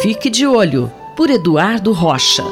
Fique de olho, por Eduardo Rocha.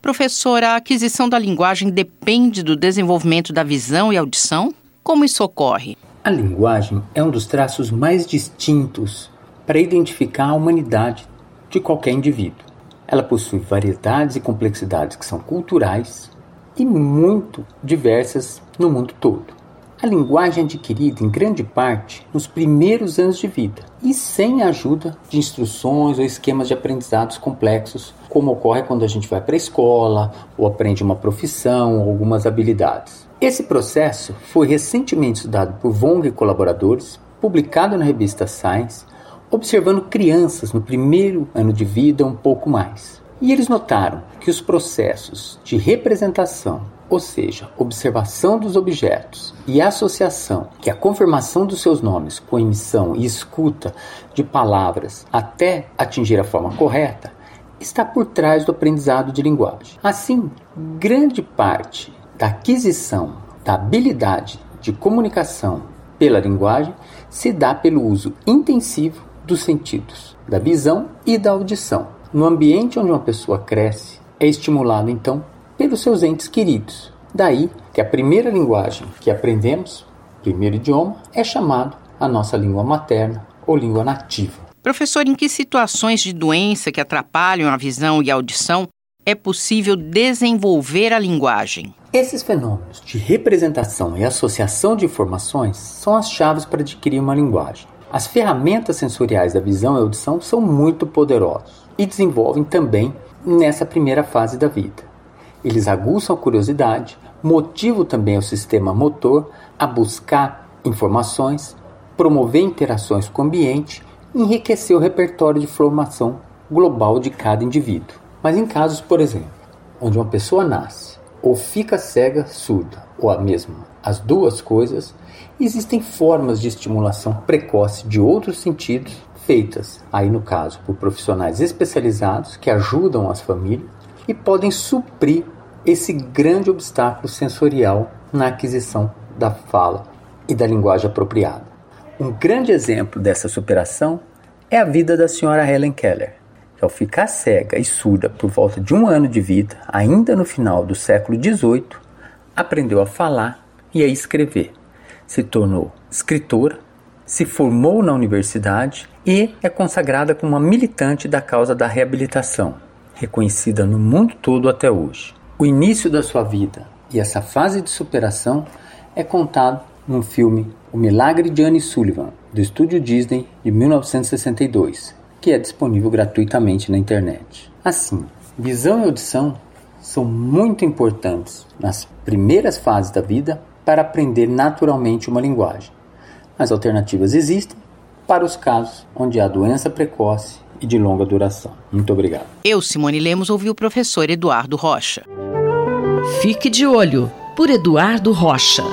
Professora, a aquisição da linguagem depende do desenvolvimento da visão e audição? Como isso ocorre? A linguagem é um dos traços mais distintos para identificar a humanidade de qualquer indivíduo. Ela possui variedades e complexidades que são culturais e muito diversas no mundo todo. A linguagem é adquirida em grande parte nos primeiros anos de vida e sem a ajuda de instruções ou esquemas de aprendizados complexos, como ocorre quando a gente vai para a escola ou aprende uma profissão ou algumas habilidades. Esse processo foi recentemente estudado por Wong e colaboradores, publicado na revista Science, observando crianças no primeiro ano de vida um pouco mais. E eles notaram que os processos de representação, ou seja, observação dos objetos e associação, que é a confirmação dos seus nomes com emissão e escuta de palavras até atingir a forma correta, está por trás do aprendizado de linguagem. Assim, grande parte da aquisição da habilidade de comunicação pela linguagem se dá pelo uso intensivo dos sentidos, da visão e da audição. No ambiente onde uma pessoa cresce, é estimulado então pelos seus entes queridos. Daí que a primeira linguagem que aprendemos, primeiro idioma, é chamado a nossa língua materna ou língua nativa. Professor, em que situações de doença que atrapalham a visão e a audição é possível desenvolver a linguagem? Esses fenômenos de representação e associação de informações são as chaves para adquirir uma linguagem. As ferramentas sensoriais da visão e audição são muito poderosos e desenvolvem também nessa primeira fase da vida. Eles aguçam a curiosidade, motivam também o sistema motor a buscar informações, promover interações com o ambiente e enriquecer o repertório de formação global de cada indivíduo. Mas em casos, por exemplo, onde uma pessoa nasce ou fica cega, surda, ou a mesma, as duas coisas, existem formas de estimulação precoce de outros sentidos feitas, aí no caso, por profissionais especializados que ajudam as famílias e podem suprir esse grande obstáculo sensorial na aquisição da fala e da linguagem apropriada. Um grande exemplo dessa superação é a vida da senhora Helen Keller, que ao ficar cega e surda por volta de um ano de vida, ainda no final do século XVIII, aprendeu a falar e a escrever. Se tornou escritora, se formou na universidade e é consagrada como uma militante da causa da reabilitação, reconhecida no mundo todo até hoje. O início da sua vida e essa fase de superação é contado no filme O Milagre de Anne Sullivan, do estúdio Disney de 1962, que é disponível gratuitamente na internet. Assim, visão e audição são muito importantes nas primeiras fases da vida para aprender naturalmente uma linguagem. As alternativas existem para os casos onde há doença precoce e de longa duração. Muito obrigado. Eu, Simone Lemos, ouvi o professor Eduardo Rocha. Fique de olho por Eduardo Rocha.